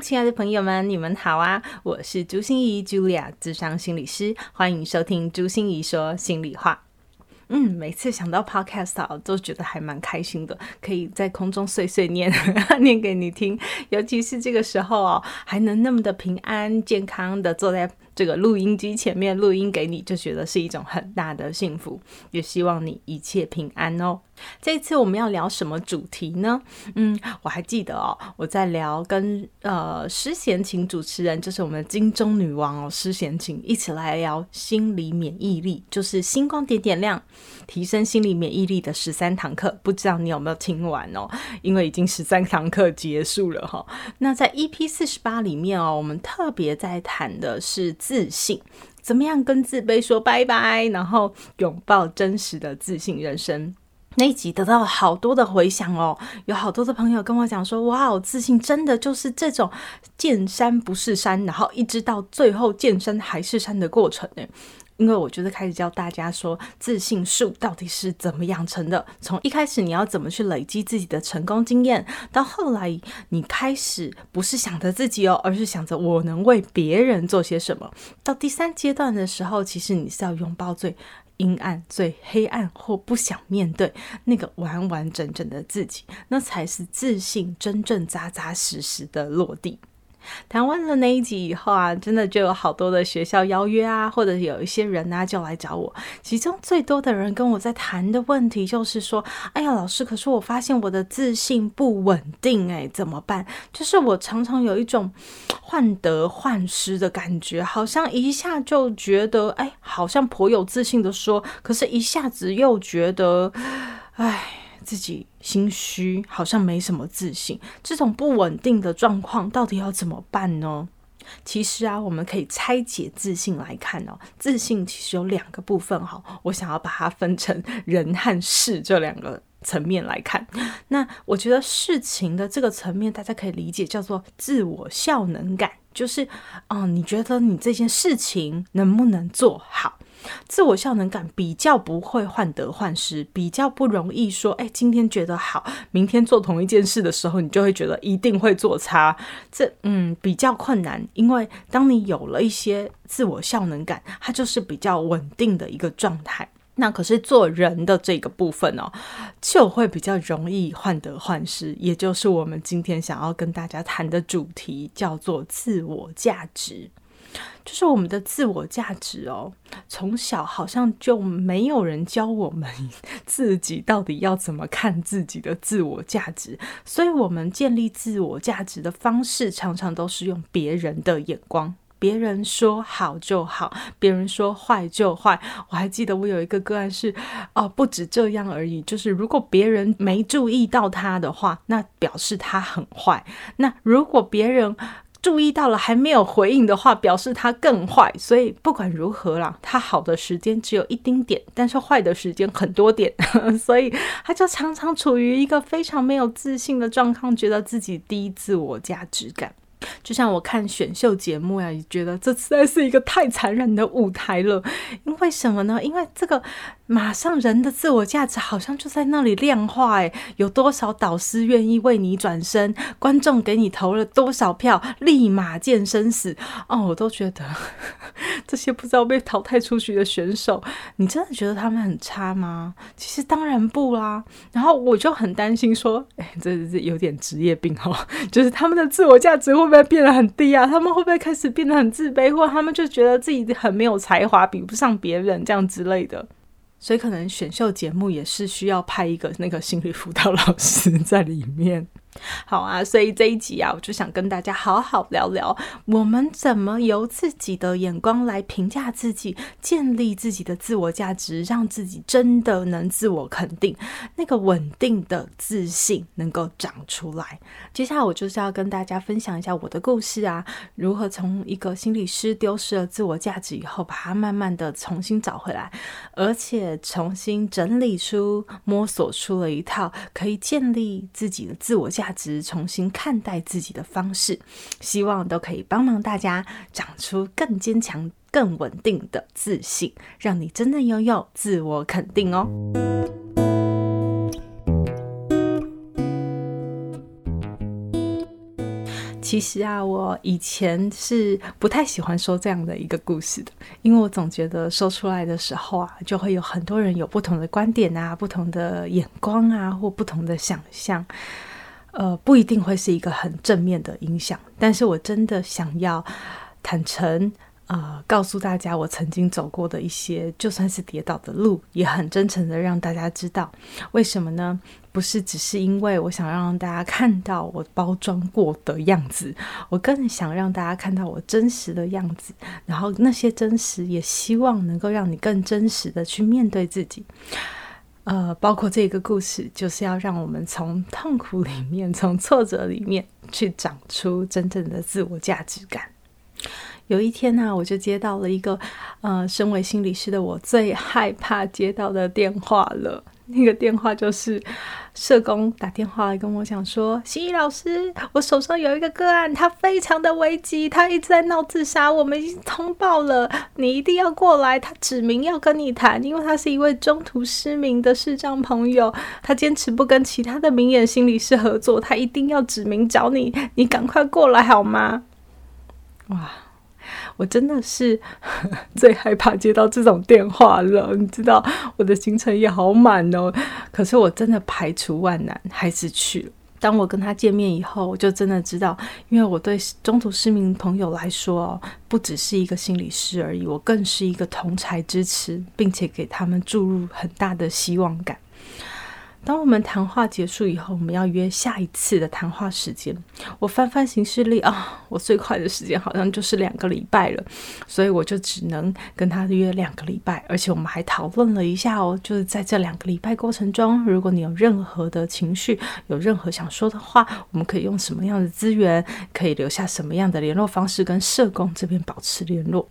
亲爱的朋友们，你们好啊！我是朱心仪 Julia，智商心理师，欢迎收听朱心仪说心里话。嗯，每次想到 Podcast 啊，都觉得还蛮开心的，可以在空中碎碎念，念给你听。尤其是这个时候哦，还能那么的平安健康的坐在。这个录音机前面录音给你，就觉得是一种很大的幸福，也希望你一切平安哦。这次我们要聊什么主题呢？嗯，我还记得哦，我在聊跟呃施贤琴主持人，就是我们金钟女王哦，施贤琴一起来聊心理免疫力，就是星光点点亮，提升心理免疫力的十三堂课。不知道你有没有听完哦？因为已经十三堂课结束了哈、哦。那在 EP 四十八里面哦，我们特别在谈的是。自信，怎么样跟自卑说拜拜，然后拥抱真实的自信人生。那一集得到了好多的回响哦，有好多的朋友跟我讲说：“哇哦，自信真的就是这种见山不是山，然后一直到最后见山还是山的过程呢。”因为我觉得开始教大家说自信树到底是怎么养成的，从一开始你要怎么去累积自己的成功经验，到后来你开始不是想着自己哦，而是想着我能为别人做些什么。到第三阶段的时候，其实你是要拥抱最阴暗、最黑暗或不想面对那个完完整整的自己，那才是自信真正扎扎实实的落地。谈完了那一集以后啊，真的就有好多的学校邀约啊，或者有一些人啊就来找我。其中最多的人跟我在谈的问题就是说：“哎呀，老师，可是我发现我的自信不稳定，哎，怎么办？就是我常常有一种患得患失的感觉，好像一下就觉得哎，好像颇有自信的说，可是一下子又觉得，哎。”自己心虚，好像没什么自信，这种不稳定的状况到底要怎么办呢？其实啊，我们可以拆解自信来看哦。自信其实有两个部分哈，我想要把它分成人和事这两个层面来看。那我觉得事情的这个层面，大家可以理解叫做自我效能感，就是啊、嗯，你觉得你这件事情能不能做好？自我效能感比较不会患得患失，比较不容易说，哎，今天觉得好，明天做同一件事的时候，你就会觉得一定会做差。这嗯比较困难，因为当你有了一些自我效能感，它就是比较稳定的一个状态。那可是做人的这个部分哦，就会比较容易患得患失，也就是我们今天想要跟大家谈的主题，叫做自我价值。就是我们的自我价值哦，从小好像就没有人教我们 自己到底要怎么看自己的自我价值，所以我们建立自我价值的方式常常都是用别人的眼光，别人说好就好，别人说坏就坏。我还记得我有一个个案是，哦，不止这样而已，就是如果别人没注意到他的话，那表示他很坏。那如果别人注意到了还没有回应的话，表示他更坏。所以不管如何啦，他好的时间只有一丁点，但是坏的时间很多点，所以他就常常处于一个非常没有自信的状况，觉得自己低自我价值感。就像我看选秀节目呀，也觉得这实在是一个太残忍的舞台了。因为什么呢？因为这个。马上人的自我价值好像就在那里量化，诶，有多少导师愿意为你转身？观众给你投了多少票？立马见生死哦！我都觉得 这些不知道被淘汰出去的选手，你真的觉得他们很差吗？其实当然不啦。然后我就很担心说，哎，这是有点职业病哦，就是他们的自我价值会不会变得很低啊？他们会不会开始变得很自卑，或他们就觉得自己很没有才华，比不上别人这样之类的？所以可能选秀节目也是需要派一个那个心理辅导老师在里面。好啊，所以这一集啊，我就想跟大家好好聊聊，我们怎么由自己的眼光来评价自己，建立自己的自我价值，让自己真的能自我肯定，那个稳定的自信能够长出来。接下来我就是要跟大家分享一下我的故事啊，如何从一个心理师丢失了自我价值以后，把它慢慢的重新找回来，而且重新整理出、摸索出了一套可以建立自己的自我价。价值重新看待自己的方式，希望都可以帮忙大家长出更坚强、更稳定的自信，让你真正拥有自我肯定哦。其实啊，我以前是不太喜欢说这样的一个故事的，因为我总觉得说出来的时候啊，就会有很多人有不同的观点啊、不同的眼光啊，或不同的想象。呃，不一定会是一个很正面的影响，但是我真的想要坦诚，呃，告诉大家我曾经走过的一些，就算是跌倒的路，也很真诚的让大家知道。为什么呢？不是只是因为我想让大家看到我包装过的样子，我更想让大家看到我真实的样子，然后那些真实，也希望能够让你更真实的去面对自己。呃，包括这个故事，就是要让我们从痛苦里面、从挫折里面去长出真正的自我价值感。有一天呢、我就接到了一个，呃，身为心理师的我最害怕接到的电话了。那个电话就是社工打电话来跟我讲说：“心怡老师，我手上有一个个案，他非常的危急，他一直在闹自杀，我们已经通报了，你一定要过来。他指明要跟你谈，因为他是一位中途失明的视障朋友，他坚持不跟其他的明眼心理师合作，他一定要指明找你，你赶快过来好吗？”哇！我真的是 最害怕接到这种电话了，你知道我的行程也好满哦，可是我真的排除万难还是去了。当我跟他见面以后，我就真的知道，因为我对中途失明朋友来说哦，不只是一个心理师而已，我更是一个同才支持，并且给他们注入很大的希望感。当我们谈话结束以后，我们要约下一次的谈话时间。我翻翻行事历啊，我最快的时间好像就是两个礼拜了，所以我就只能跟他约两个礼拜。而且我们还讨论了一下哦，就是在这两个礼拜过程中，如果你有任何的情绪，有任何想说的话，我们可以用什么样的资源，可以留下什么样的联络方式，跟社工这边保持联络。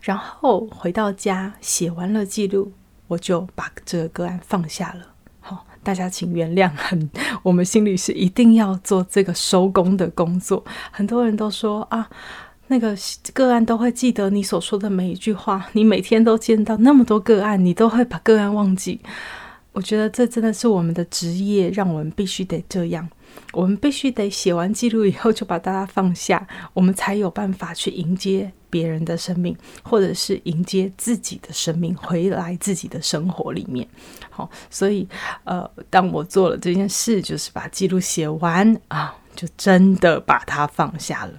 然后回到家写完了记录，我就把这个个案放下了。大家请原谅，很，我们心理师一定要做这个收工的工作。很多人都说啊，那个个案都会记得你所说的每一句话。你每天都见到那么多个案，你都会把个案忘记。我觉得这真的是我们的职业，让我们必须得这样。我们必须得写完记录以后就把大家放下，我们才有办法去迎接别人的生命，或者是迎接自己的生命回来自己的生活里面。好，所以呃，当我做了这件事，就是把记录写完啊，就真的把它放下了。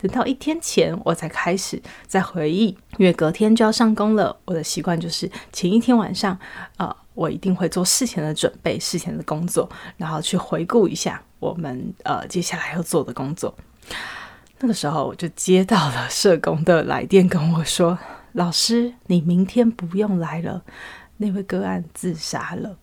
等到一天前，我才开始在回忆，因为隔天就要上工了。我的习惯就是前一天晚上，呃，我一定会做事前的准备，事前的工作，然后去回顾一下我们呃接下来要做的工作。那个时候，我就接到了社工的来电，跟我说：“老师，你明天不用来了，那位个案自杀了。”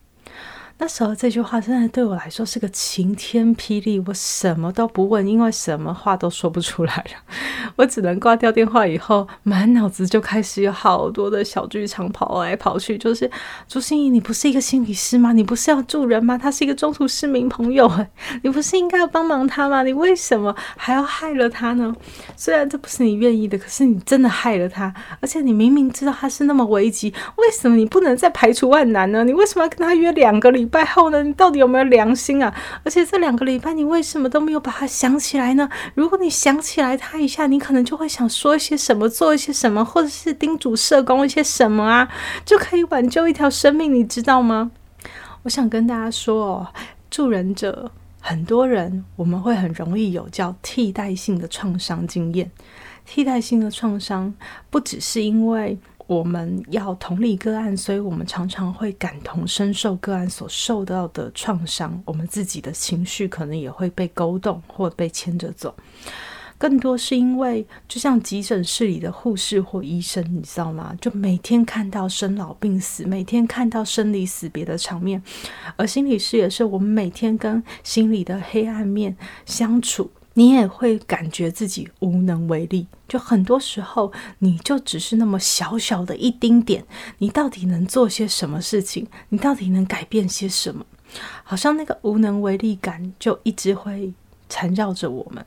那时候这句话真的对我来说是个晴天霹雳，我什么都不问，因为什么话都说不出来了，我只能挂掉电话。以后满脑子就开始有好多的小剧场跑来跑去，就是朱心怡，你不是一个心理师吗？你不是要助人吗？他是一个中途失明朋友，你不是应该要帮忙他吗？你为什么还要害了他呢？虽然这不是你愿意的，可是你真的害了他，而且你明明知道他是那么危急，为什么你不能再排除万难呢？你为什么要跟他约两个礼？礼拜后呢？你到底有没有良心啊？而且这两个礼拜你为什么都没有把它想起来呢？如果你想起来他一下，你可能就会想说一些什么，做一些什么，或者是叮嘱社工一些什么啊，就可以挽救一条生命，你知道吗？我想跟大家说哦，助人者很多人，我们会很容易有叫替代性的创伤经验。替代性的创伤不只是因为我们要同理个案，所以我们常常会感同身受个案所受到的创伤，我们自己的情绪可能也会被勾动或被牵着走。更多是因为，就像急诊室里的护士或医生，你知道吗？就每天看到生老病死，每天看到生离死别的场面，而心理师也是我们每天跟心理的黑暗面相处，你也会感觉自己无能为力。就很多时候，你就只是那么小小的一丁点，你到底能做些什么事情？你到底能改变些什么？好像那个无能为力感就一直会缠绕着我们。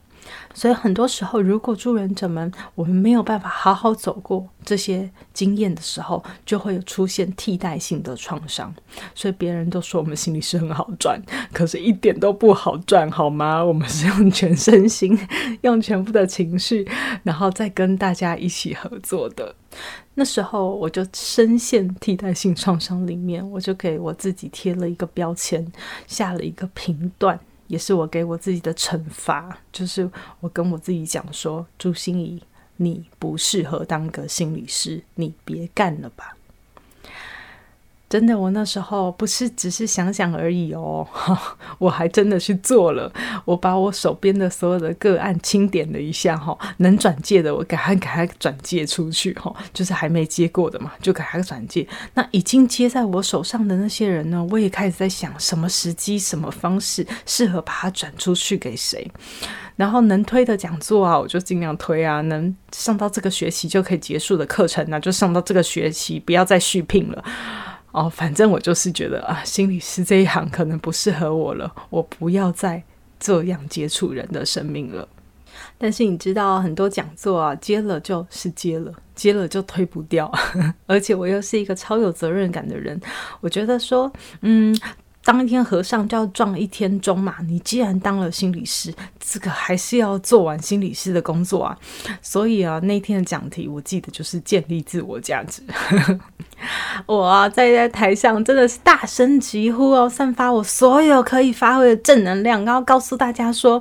所以很多时候，如果助人者们我们没有办法好好走过这些经验的时候，就会有出现替代性的创伤。所以别人都说我们心理师很好赚，可是一点都不好赚，好吗？我们是用全身心、用全部的情绪，然后再跟大家一起合作的。那时候我就深陷替代性创伤里面，我就给我自己贴了一个标签，下了一个评断。也是我给我自己的惩罚，就是我跟我自己讲说：“朱心怡，你不适合当个心理师，你别干了吧。”真的，我那时候不是只是想想而已哦，我还真的去做了。我把我手边的所有的个案清点了一下，哈，能转介的我赶快给他转介出去，哈，就是还没接过的嘛，就给他转介。那已经接在我手上的那些人呢，我也开始在想什么时机、什么方式适合把它转出去给谁。然后能推的讲座啊，我就尽量推啊；能上到这个学期就可以结束的课程呢，就上到这个学期，不要再续聘了。哦，反正我就是觉得啊，心理师这一行可能不适合我了，我不要再这样接触人的生命了。但是你知道，很多讲座啊，接了就是接了，接了就推不掉，而且我又是一个超有责任感的人，我觉得说，嗯。当一天和尚就要撞一天钟嘛。你既然当了心理师，这个还是要做完心理师的工作啊。所以啊，那天的讲题我记得就是建立自我价值。我啊，在在台上真的是大声疾呼哦，散发我所有可以发挥的正能量，然后告诉大家说，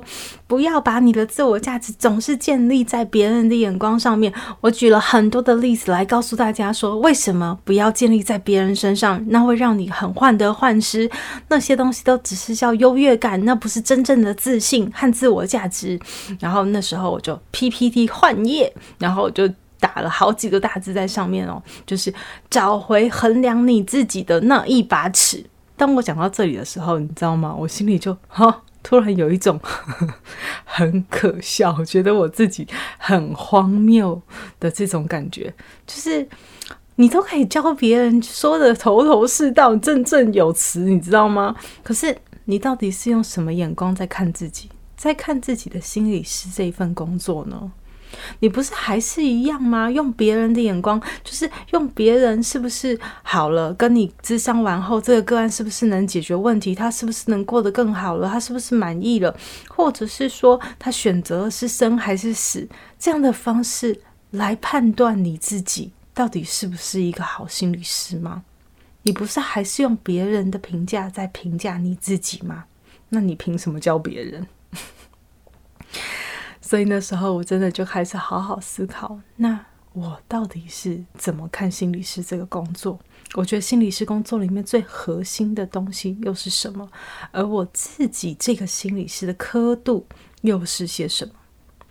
不要把你的自我价值总是建立在别人的眼光上面。我举了很多的例子来告诉大家说，为什么不要建立在别人身上，那会让你很患得患失。那些东西都只是叫优越感，那不是真正的自信和自我价值。然后那时候我就 PPT 换页，然后我就打了好几个大字在上面哦，就是找回衡量你自己的那一把尺。当我讲到这里的时候，你知道吗？我心里就哈，突然有一种 很可笑，觉得我自己很荒谬的这种感觉，就是。你都可以教别人说的头头是道、振振有词，你知道吗？可是你到底是用什么眼光在看自己，在看自己的心理师这一份工作呢？你不是还是一样吗？用别人的眼光，就是用别人是不是好了？跟你咨商完后，这个个案是不是能解决问题？他是不是能过得更好了？他是不是满意了？或者是说，他选择是生还是死？这样的方式来判断你自己。到底是不是一个好心理师吗？你不是还是用别人的评价在评价你自己吗？那你凭什么教别人？所以那时候我真的就开始好好思考，那我到底是怎么看心理师这个工作？我觉得心理师工作里面最核心的东西又是什么？而我自己这个心理师的刻度又是些什么？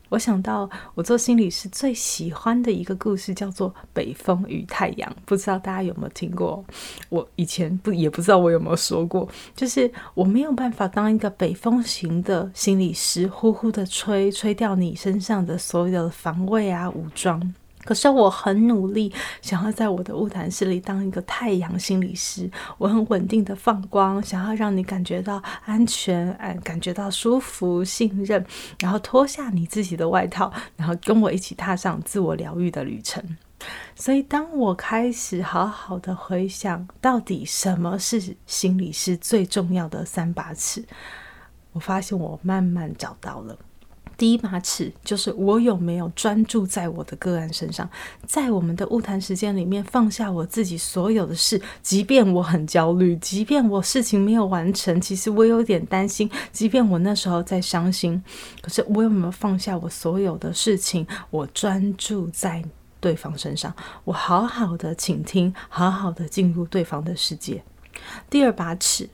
我想到我做心理师最喜欢的一个故事，叫做《北风与太阳》，不知道大家有没有听过？我以前不也不知道我有没有说过，就是我没有办法当一个北风型的心理师，呼呼的吹，吹掉你身上的所有的防卫啊、武装。可是我很努力，想要在我的物谈室里当一个太阳心理师。我很稳定的放光，想要让你感觉到安全，哎，感觉到舒服、信任，然后脱下你自己的外套，然后跟我一起踏上自我疗愈的旅程。所以，当我开始好好的回想，到底什么是心理师最重要的三把尺，我发现我慢慢找到了。第一把尺就是我有没有专注在我的个案身上，在我们的晤谈时间里面放下我自己所有的事，即便我很焦虑，即便我事情没有完成，其实我有点担心，即便我那时候在伤心，可是我有没有放下我所有的事情？我专注在对方身上，我好好的倾听，好好的进入对方的世界。第二把尺，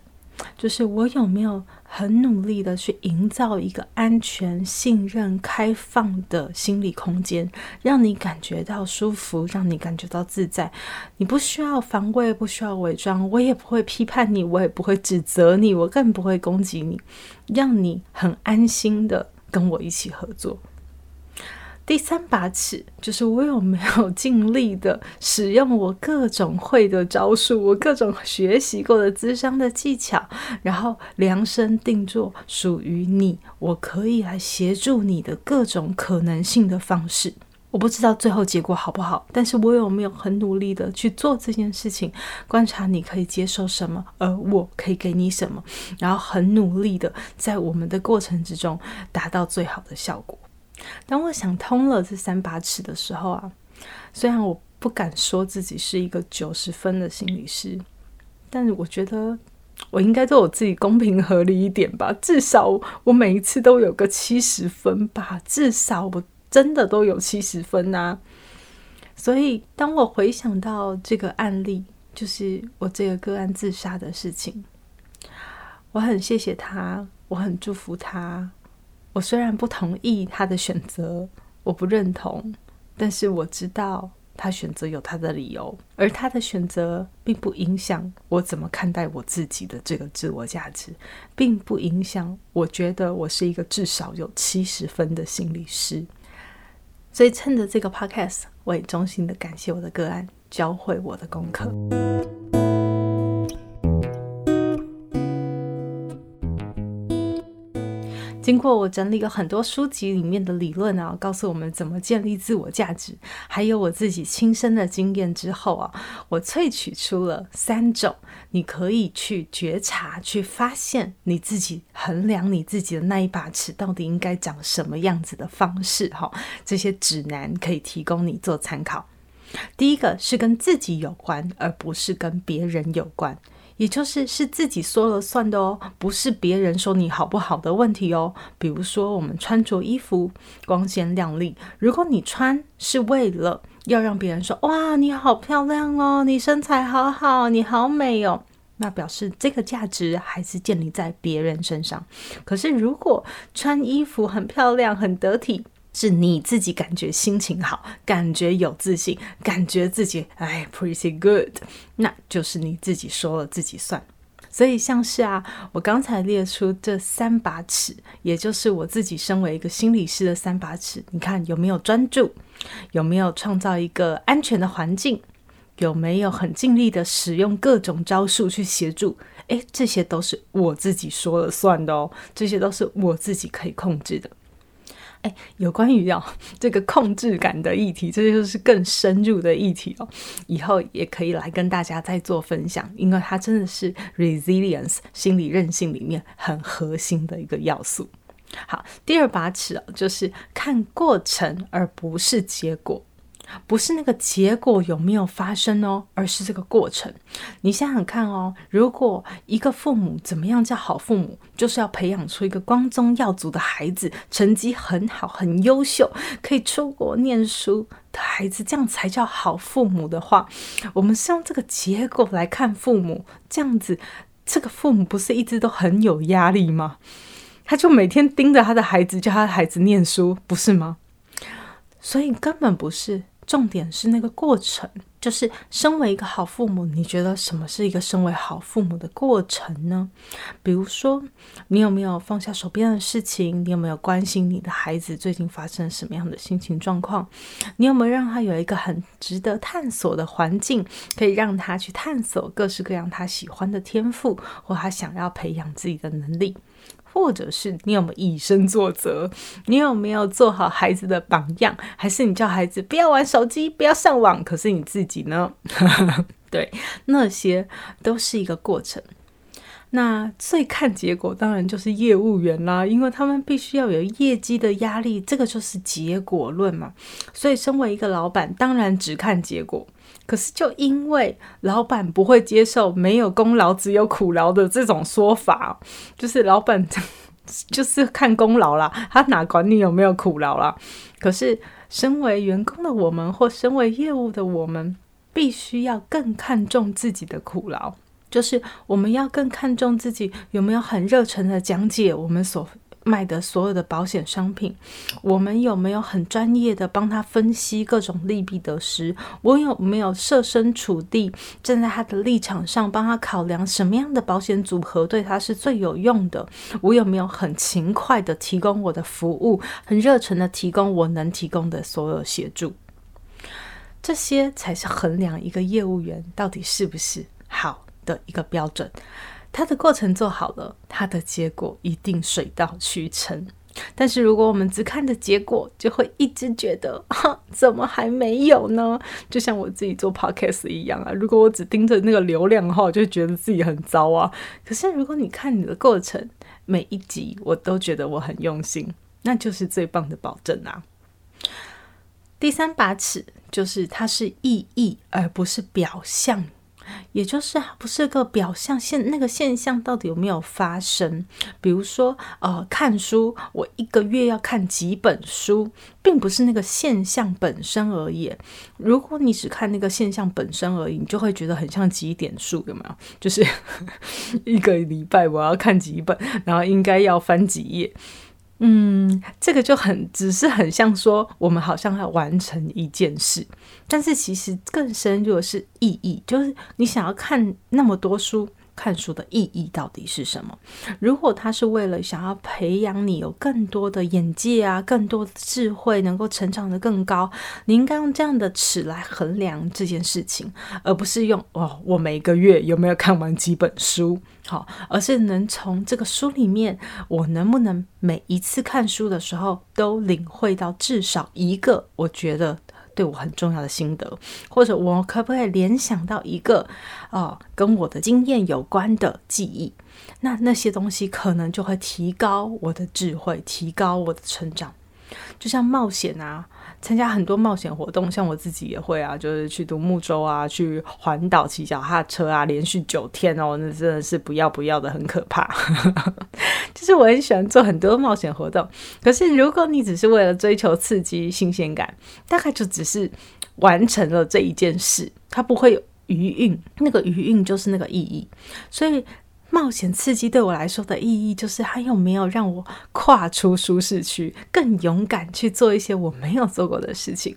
就是我有没有很努力的去营造一个安全、信任、开放的心理空间，让你感觉到舒服，让你感觉到自在。你不需要防卫，不需要伪装，我也不会批判你，我也不会指责你，我更不会攻击你，让你很安心的跟我一起合作。第三把尺就是我有没有 尽力的使用我各种会的招数，我各种学习过的咨商的技巧，然后量身定做属于你，我可以来协助你的各种可能性的方式。我不知道最后结果好不好，但是我有没有很努力的去做这件事情，观察你可以接受什么，而我可以给你什么，然后很努力的在我们的过程之中达到最好的效果。当我想通了这三把尺的时候啊，虽然我不敢说自己是一个九十分的心理师，但是我觉得我应该对我自己公平合理一点吧。至少我每一次都有个七十分吧，至少我真的都有七十分呐。所以当我回想到这个案例，就是我这个个案自杀的事情，我很谢谢他，我很祝福他。我虽然不同意他的选择，我不认同，但是我知道他选择有他的理由，而他的选择并不影响我怎么看待我自己的这个自我价值，并不影响我觉得我是一个至少有七十分的心理师。所以趁着这个 podcast，我也衷心的感谢我的个案，教会我的功课。经过我整理了很多书籍里面的理论啊，告诉我们怎么建立自我价值，还有我自己亲身的经验之后啊，我萃取出了三种你可以去觉察、去发现你自己衡量你自己的那一把尺到底应该长什么样子的方式哈。这些指南可以提供你做参考。第一个是跟自己有关，而不是跟别人有关。也就是是自己说了算的哦，不是别人说你好不好的问题哦。比如说，我们穿着衣服光鲜亮丽，如果你穿是为了要让别人说哇，你好漂亮哦，你身材好好，你好美哦，那表示这个价值还是建立在别人身上。可是如果穿衣服很漂亮、很得体，是你自己感觉心情好，感觉有自信，感觉自己哎，pretty good，那就是你自己说了自己算。所以像是啊，我刚才列出这三把尺，也就是我自己身为一个心理师的三把尺。你看有没有专注？有没有创造一个安全的环境？有没有很尽力的使用各种招数去协助？诶，这些都是我自己说了算的哦，这些都是我自己可以控制的。哎，有关于哦这个控制感的议题，这就是更深入的议题哦。以后也可以来跟大家再做分享，因为它真的是 resilience 心理韧性里面很核心的一个要素。好，第二把尺哦，就是看过程而不是结果。不是那个结果有没有发生哦，而是这个过程。你想想看哦，如果一个父母怎么样叫好父母，就是要培养出一个光宗耀祖的孩子，成绩很好、很优秀，可以出国念书的孩子，这样才叫好父母的话，我们是用这个结果来看父母，这样子，这个父母不是一直都很有压力吗？他就每天盯着他的孩子，叫他的孩子念书，不是吗？所以根本不是。重点是那个过程，就是身为一个好父母，你觉得什么是一个身为好父母的过程呢？比如说，你有没有放下手边的事情？你有没有关心你的孩子最近发生什么样的心情状况？你有没有让他有一个很值得探索的环境，可以让他去探索各式各样他喜欢的天赋，或他想要培养自己的能力？或者是你有没有以身作则？你有没有做好孩子的榜样？还是你叫孩子不要玩手机，不要上网？可是你自己呢？对，那些都是一个过程。那最看结果当然就是业务员啦，因为他们必须要有业绩的压力，这个就是结果论嘛。所以身为一个老板，当然只看结果。可是就因为老板不会接受没有功劳只有苦劳的这种说法，就是老板 就是看功劳啦，他哪管你有没有苦劳啦。可是，身为员工的我们，或身为业务的我们，必须要更看重自己的苦劳，就是我们要更看重自己有没有很热忱的讲解我们所。卖的所有的保险商品，我们有没有很专业的帮他分析各种利弊得失？我有没有设身处地站在他的立场上，帮他考量什么样的保险组合对他是最有用的？我有没有很勤快的提供我的服务，很热忱的提供我能提供的所有协助？这些才是衡量一个业务员到底是不是好的一个标准。它的过程做好了，它的结果一定水到渠成。但是如果我们只看着结果，就会一直觉得，哈，怎么还没有呢？就像我自己做 podcast 一样啊，如果我只盯着那个流量的话，我就觉得自己很糟啊。可是如果你看你的过程，每一集我都觉得我很用心，那就是最棒的保证啊。第三把尺就是它是意义，而不是表象。也就是不是个表象现那个现象到底有没有发生？比如说，呃，看书，我一个月要看几本书，并不是那个现象本身而已。如果你只看那个现象本身而已，你就会觉得很像几点数，有没有？就是 一个礼拜我要看几本，然后应该要翻几页。嗯，这个就很只是很像说，我们好像要完成一件事，但是其实更深入的是意义，就是你想要看那么多书。看书的意义到底是什么？如果他是为了想要培养你有更多的眼界啊，更多的智慧，能够成长得更高，你应该用这样的尺来衡量这件事情，而不是用哦，我每个月有没有看完几本书？好，而是能从这个书里面，我能不能每一次看书的时候都领会到至少一个，我觉得。对我很重要的心得，或者我可不可以联想到一个哦，跟我的经验有关的记忆？那那些东西可能就会提高我的智慧，提高我的成长。就像冒险啊。参加很多冒险活动，像我自己也会啊，就是去独木舟啊，去环岛骑脚踏车啊，连续九天哦，那真的是不要不要的，很可怕。就是我很喜欢做很多冒险活动，可是如果你只是为了追求刺激、新鲜感，大概就只是完成了这一件事，它不会有余韵，那个余韵就是那个意义，所以。冒险刺激对我来说的意义，就是它有没有让我跨出舒适区，更勇敢去做一些我没有做过的事情。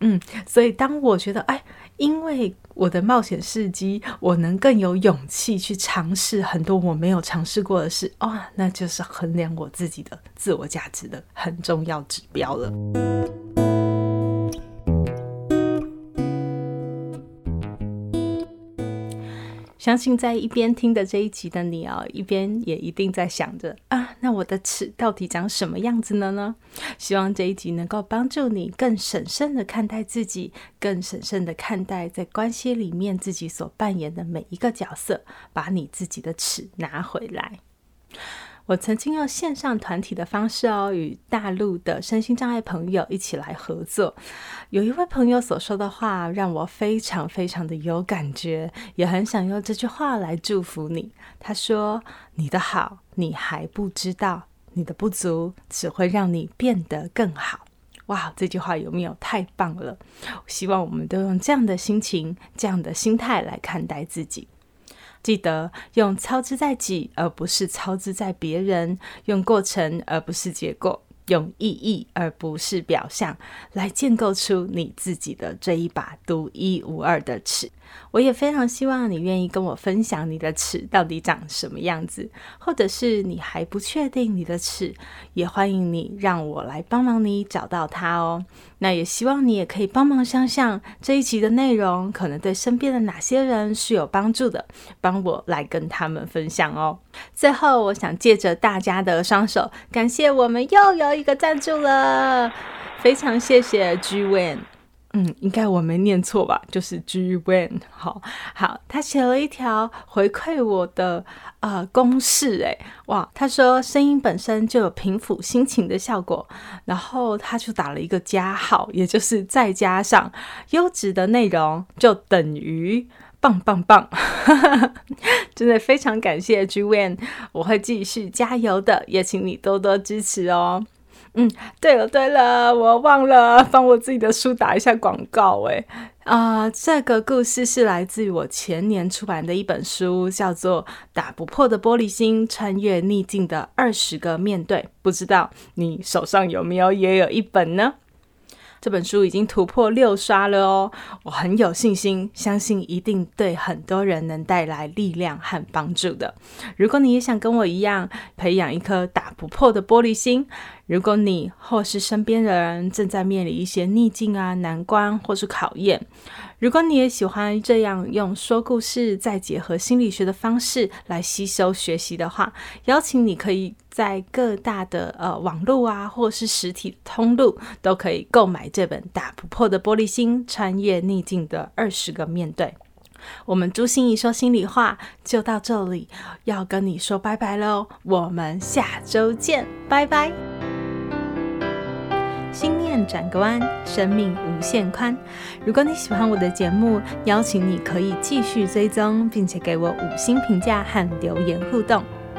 嗯，所以当我觉得，哎，因为我的冒险事迹，我能更有勇气去尝试很多我没有尝试过的事，哦，那就是衡量我自己的自我价值的很重要指标了。相信在一边听的这一集的你哦，一边也一定在想着啊，那我的尺到底长什么样子呢呢？希望这一集能够帮助你更审慎的看待自己，更审慎的看待在关系里面自己所扮演的每一个角色，把你自己的尺拿回来。我曾经用线上团体的方式哦，与大陆的身心障碍朋友一起来合作。有一位朋友所说的话让我非常非常的有感觉，也很想用这句话来祝福你。他说：“你的好你还不知道，你的不足只会让你变得更好。”哇，这句话有没有太棒了？希望我们都用这样的心情、这样的心态来看待自己。记得用操之在己，而不是操之在别人；用过程，而不是结果；用意义，而不是表象，来建构出你自己的这一把独一无二的尺。我也非常希望你愿意跟我分享你的尺到底长什么样子，或者是你还不确定你的尺，也欢迎你让我来帮忙你找到它哦。那也希望你也可以帮忙想想这一集的内容可能对身边的哪些人是有帮助的，帮我来跟他们分享哦。最后，我想借着大家的双手，感谢我们又有一个赞助了，非常谢谢 G Wen。嗯，应该我没念错吧？就是 G Wen，好好，他写了一条回馈我的呃公式，诶，哇，他说声音本身就有平抚心情的效果，然后他就打了一个加号，也就是再加上优质的内容就等于棒棒棒，真的非常感谢 G Wen，我会继续加油的，也请你多多支持哦。嗯，对了对了，我忘了帮我自己的书打一下广告哎。啊、这个故事是来自于我前年出版的一本书，叫做《打不破的玻璃心：穿越逆境的二十个面对》。不知道你手上有没有也有一本呢？这本书已经突破六刷了哦，我很有信心，相信一定对很多人能带来力量和帮助的。如果你也想跟我一样培养一颗打不破的玻璃心，如果你或是身边的人正在面临一些逆境啊、难关或是考验，如果你也喜欢这样用说故事再结合心理学的方式来吸收学习的话，邀请你可以。在各大的呃网络啊，或是实体通路，都可以购买这本《打不破的玻璃心：穿越逆境的二十个面对》。我们朱心怡说心里话就到这里，要跟你说拜拜喽！我们下周见，拜拜。心念转个弯，生命无限宽。如果你喜欢我的节目，邀请你可以继续追踪，并且给我五星评价和留言互动。